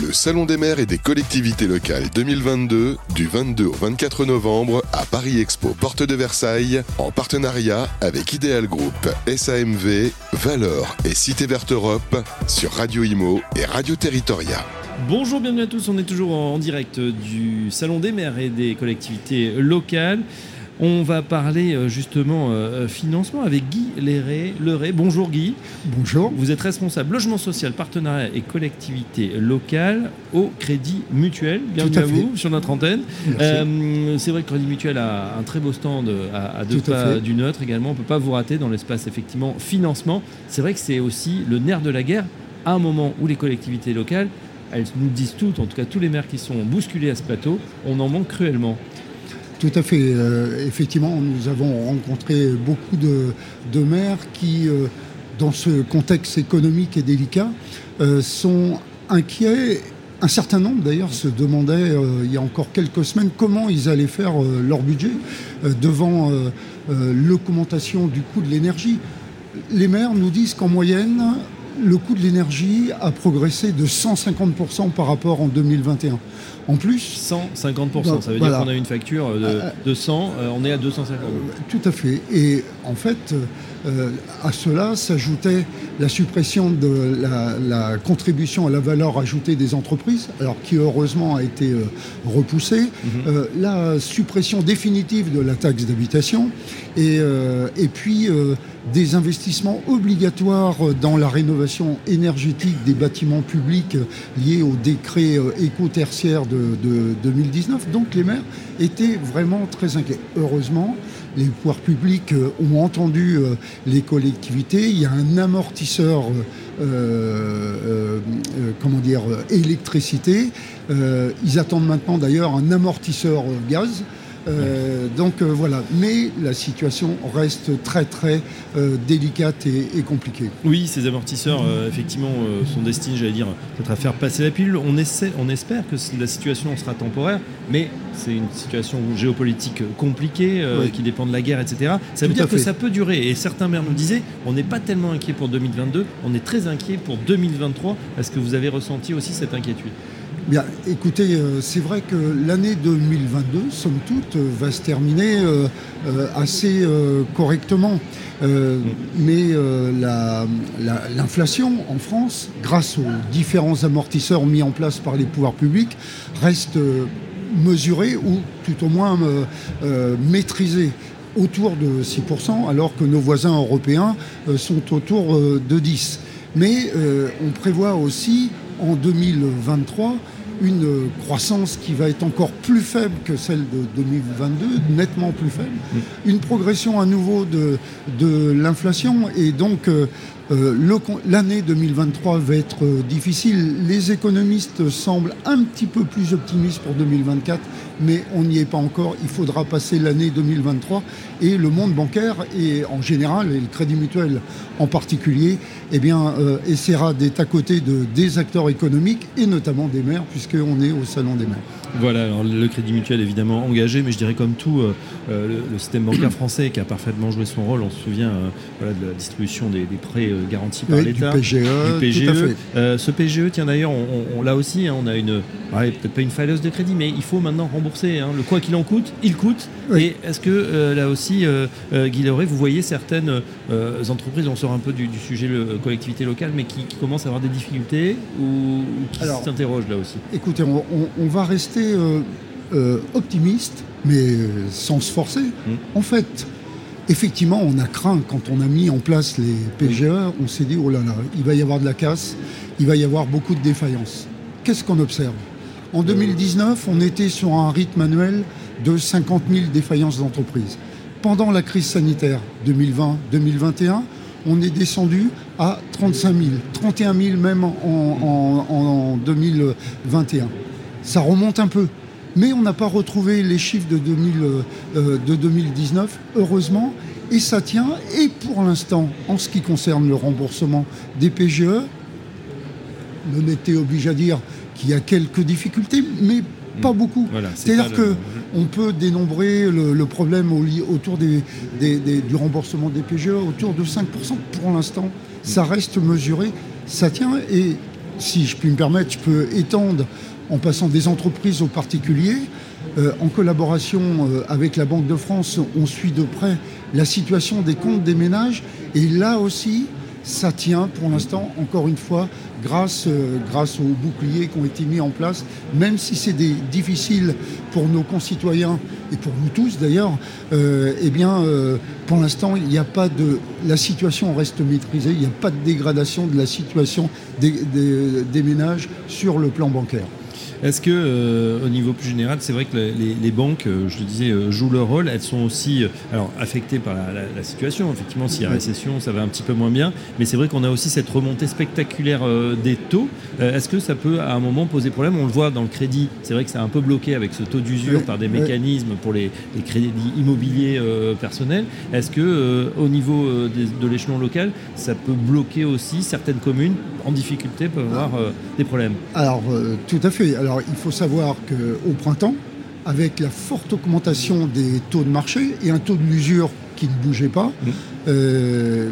Le Salon des maires et des collectivités locales 2022 du 22 au 24 novembre à Paris Expo Porte de Versailles en partenariat avec Ideal Group, SAMV, Valor et Cité Verte Europe sur Radio Imo et Radio Territoria. Bonjour, bienvenue à tous. On est toujours en direct du Salon des maires et des collectivités locales. On va parler euh, justement euh, financement avec Guy Leray. Bonjour Guy. Bonjour. Vous êtes responsable logement social, partenariat et collectivité locale au Crédit Mutuel. Bienvenue à, vous sur notre antenne. Euh, c'est vrai que Crédit Mutuel a un très beau stand à, deux pas du neutre également. On ne peut pas vous rater dans l'espace effectivement financement. C'est vrai que c'est aussi le nerf de la guerre à un moment où les collectivités locales elles nous disent toutes, en tout cas tous les maires qui sont bousculés à ce plateau, on en manque cruellement. Tout à fait. Euh, effectivement, nous avons rencontré beaucoup de, maires qui, euh, dans ce contexte économique et délicat, euh, sont inquiets. Un certain nombre, d'ailleurs, se demandaient il y a encore quelques semaines comment ils allaient faire leur budget devant l'augmentation du coût de l'énergie. Les maires nous disent qu'en moyenne, le coût de l'énergie a progressé de 150% par rapport en 2021. En plus. 150%, ça veut dire qu'on a une facture de, 100, euh, on est à 250. Euh, tout à fait. Et en fait, euh, à cela s'ajoutait la suppression de la, contribution à la valeur ajoutée des entreprises, alors qui heureusement a été repoussée, mhm. la suppression définitive de la taxe d'habitation, et, et puis des investissements obligatoires dans la rénovation énergétique des bâtiments publics liés au décret éco-tertiaire de, 2019. Donc les maires étaient vraiment très inquiets. Heureusement, les pouvoirs publics euh, ont entendu euh, les collectivités. Il y a un amortisseur, euh, comment dire, électricité. ils attendent maintenant d'ailleurs un amortisseur gaz. Euh, donc euh, voilà, mais la situation reste très très euh, délicate et, compliquée. Oui, ces amortisseurs effectivement sont destinés, j'allais dire, peut-être à faire passer la pilule. On, essaie, on espère que la situation sera temporaire, mais c'est une situation géopolitique compliquée qui dépend de la guerre, etc. Ça veut dire que ça peut durer. Et certains maires nous disaient, on n'est pas tellement inquiet pour 2022, on est très inquiet pour 2023. Est-ce que vous avez ressenti aussi cette inquiétude? Bien, écoutez, euh, c'est vrai que l'année 2022, somme toute, euh, va se terminer euh, assez correctement. mais l'inflation en France, grâce aux différents amortisseurs mis en place par les pouvoirs publics, reste mesurée ou tout au moins maîtrisée autour de 6%, alors que nos voisins européens sont autour de 10%. Mais on prévoit aussi en 2023 une croissance qui va être encore plus faible que celle de 2022, nettement plus faible, mm. une progression à nouveau de, de l'inflation et donc euh, euh, l'année 2023 va être euh, difficile. Les économistes semblent un petit peu plus optimistes pour 2024, mais on n'y est pas encore. Il faudra passer l'année 2023 et le monde bancaire et en général, et le Crédit Mutuel en particulier, eh bien, euh, essaiera d'être à côté de, des acteurs économiques et notamment des maires, puisqu'on est au Salon des maires. Voilà, alors le Crédit Mutuel évidemment engagé, mais je dirais comme tout, le, système bancaire français qui a parfaitement joué son rôle, on se souvient de la distribution des prêts garanti par l'État. Du PGE. PGE. Euh, ce PGE, tiens d'ailleurs, on, là aussi, hein, on a une, peut-être pas une failleuse de crédit, mais il faut maintenant rembourser. Hein. le quoi qu'il en coûte, il coûte. Et est-ce que euh, là aussi, euh, Guy vous voyez certaines entreprises, on sort un peu du, sujet le, collectivité locale, mais qui, commencent à avoir des difficultés ou, qui s'interrogent là aussi? Écoutez, on, va rester optimiste, mais sans se forcer. Hum. En fait, Effectivement, on a craint quand on a mis en place les PGE, on s'est dit, oh là là, il va y avoir de la casse, il va y avoir beaucoup de défaillances. Qu'est-ce qu'on observe? En 2019, on était sur un rythme annuel de 50 000 défaillances d'entreprises. Pendant la crise sanitaire 2020-2021, on est descendu à 35 000, 31 000 même en, en 2021. Ça remonte un peu mais on n'a pas retrouvé les chiffres de, 2019, euh, heureusement, et ça tient. Et pour l'instant, en ce qui concerne le remboursement des PGE, l'honnêteté oblige à dire qu'il y a quelques difficultés, mais pas mm. beaucoup. C'est-à-dire qu'on peut dénombrer le, problème autour du remboursement des PGE autour de 5%. Pour l'instant, ça reste mesuré, ça tient. Et si je puis me permettre, je peux étendre en passant des entreprises aux particuliers. Euh, en collaboration euh, avec la Banque de France, on suit de près la situation des comptes des ménages. Et là aussi, ça tient pour l'instant, encore une fois, grâce, euh, aux boucliers qui ont été mis en place, même si c'est difficile pour nos concitoyens et pour nous tous d'ailleurs, eh bien, pour l'instant, il n'y a pas de. La situation reste maîtrisée, il n'y a pas de dégradation de la situation des ménages sur le plan bancaire. Est-ce que, euh, au niveau plus général, c'est vrai que les, banques, euh, je le disais, euh, jouent leur rôle. Elles sont aussi, alors affectées par la, situation. Effectivement, s'il y a récession, ça va un petit peu moins bien. Mais c'est vrai qu'on a aussi cette remontée spectaculaire des taux. Est-ce que ça peut, à un moment, poser problème? On le voit dans le crédit. C'est vrai que c'est un peu bloqué avec ce taux d'usure par des mécanismes pour les, crédits immobiliers personnels. Est-ce que, au niveau de l'échelon local, ça peut bloquer aussi certaines communes en difficulté peuvent avoir des problèmes? Alors, tout à fait. Alors, il faut savoir qu'au printemps, avec la forte augmentation des taux de marché et un taux de l'usure qui ne bougeait pas, mmh. euh,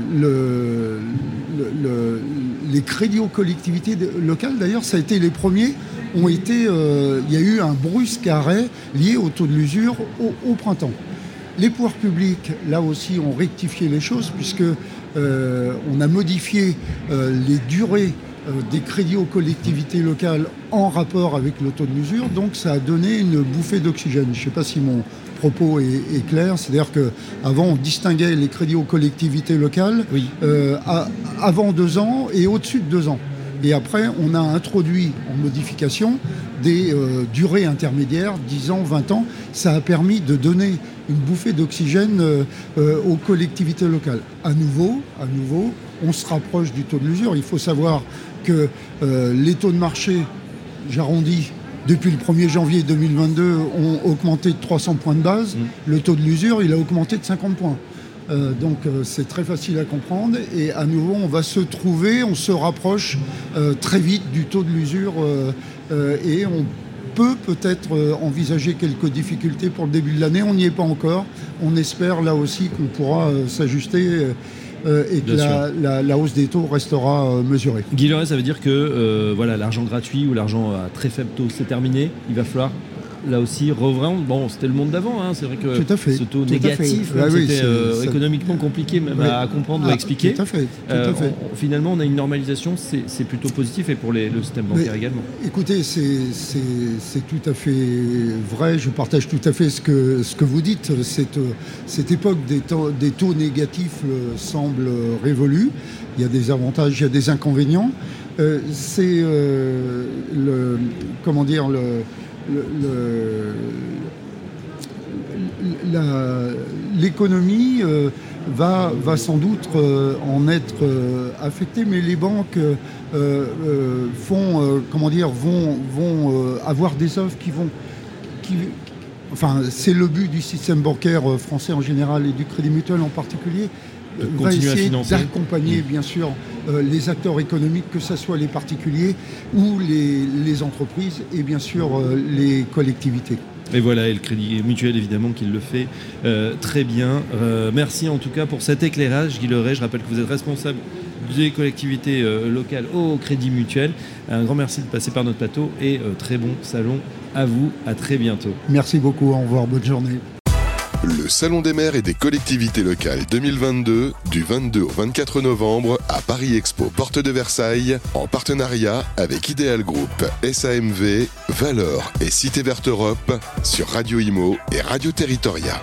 les crédits aux collectivités locales, d'ailleurs, ça a été les premiers, ont été, euh, il y a eu un brusque arrêt lié au taux de l'usure au, printemps. Les pouvoirs publics, là aussi, ont rectifié les choses puisque euh, on a modifié les durées des crédits aux collectivités locales en rapport avec le taux de mesure. Donc ça a donné une bouffée d'oxygène. Je ne sais pas si mon propos est, clair. C'est-à-dire qu'avant, on distinguait les crédits aux collectivités locales euh, avant deux ans et au-dessus de deux ans. Et après, on a introduit en modification des euh, durées intermédiaires, 10 ans, 20 ans. Ça a permis de donner une bouffée d'oxygène aux collectivités locales. À nouveau, à nouveau, on se rapproche du taux de l'usure. Il faut savoir que euh, les taux de marché, j'arrondis, depuis le 1er janvier 2022, ont augmenté de 300 points de base. Mm. Le taux de l'usure, il a augmenté de 50 points. Euh, donc euh, c'est très facile à comprendre et à nouveau on va se trouver, on se rapproche très vite du taux de l'usure et on peut peut-être envisager quelques difficultés pour le début de l'année, on n'y est pas encore. On espère là aussi qu'on pourra s'ajuster euh, et que la, hausse des taux restera euh, mesurée. Guy ça veut dire que euh, voilà, l'argent gratuit ou l'argent à très faible taux, c'est terminé. Il va falloir là aussi, revendre. Bon, c'était le monde d'avant, hein. c'est vrai que ce taux négatif, bah c'était euh, économiquement compliqué même à comprendre ou à ah, expliquer. Tout à fait. Euh, finalement, on a une normalisation, c'est plutôt positif et pour les, le système bancaire également. Écoutez, c'est tout à fait vrai, je partage tout à fait ce que, ce que vous dites. Cette, cette époque des taux, des taux négatifs euh, semble révolue. Il y a des avantages, il y a des inconvénients. c'est le comment dire le l'économie euh, va, va, sans doute euh, en être euh, affectée, mais les banques font, comment dire, vont, vont avoir des offres qui vont... Qui, enfin, c'est le but du système bancaire français en général et du Crédit Mutuel en particulier, va essayer d'accompagner mmh. bien sûr les acteurs économiques, que ce soit les particuliers ou les, les entreprises et bien sûr les collectivités. Et voilà, et le Crédit Mutuel évidemment qu'il le fait euh, très bien. Euh, merci en tout cas pour cet éclairage, Guy Leray. Je rappelle que vous êtes responsable des collectivités euh, locales au Crédit Mutuel. Un grand merci de passer par notre plateau et très bon salon à vous. À très bientôt. Merci beaucoup. Au revoir. Bonne journée. Le Salon des maires et des collectivités locales 2022 du 22 au 24 novembre à Paris Expo Porte de Versailles en partenariat avec Ideal Group, SAMV, Valeur et Cité Verte Europe sur Radio Imo et Radio Territoria.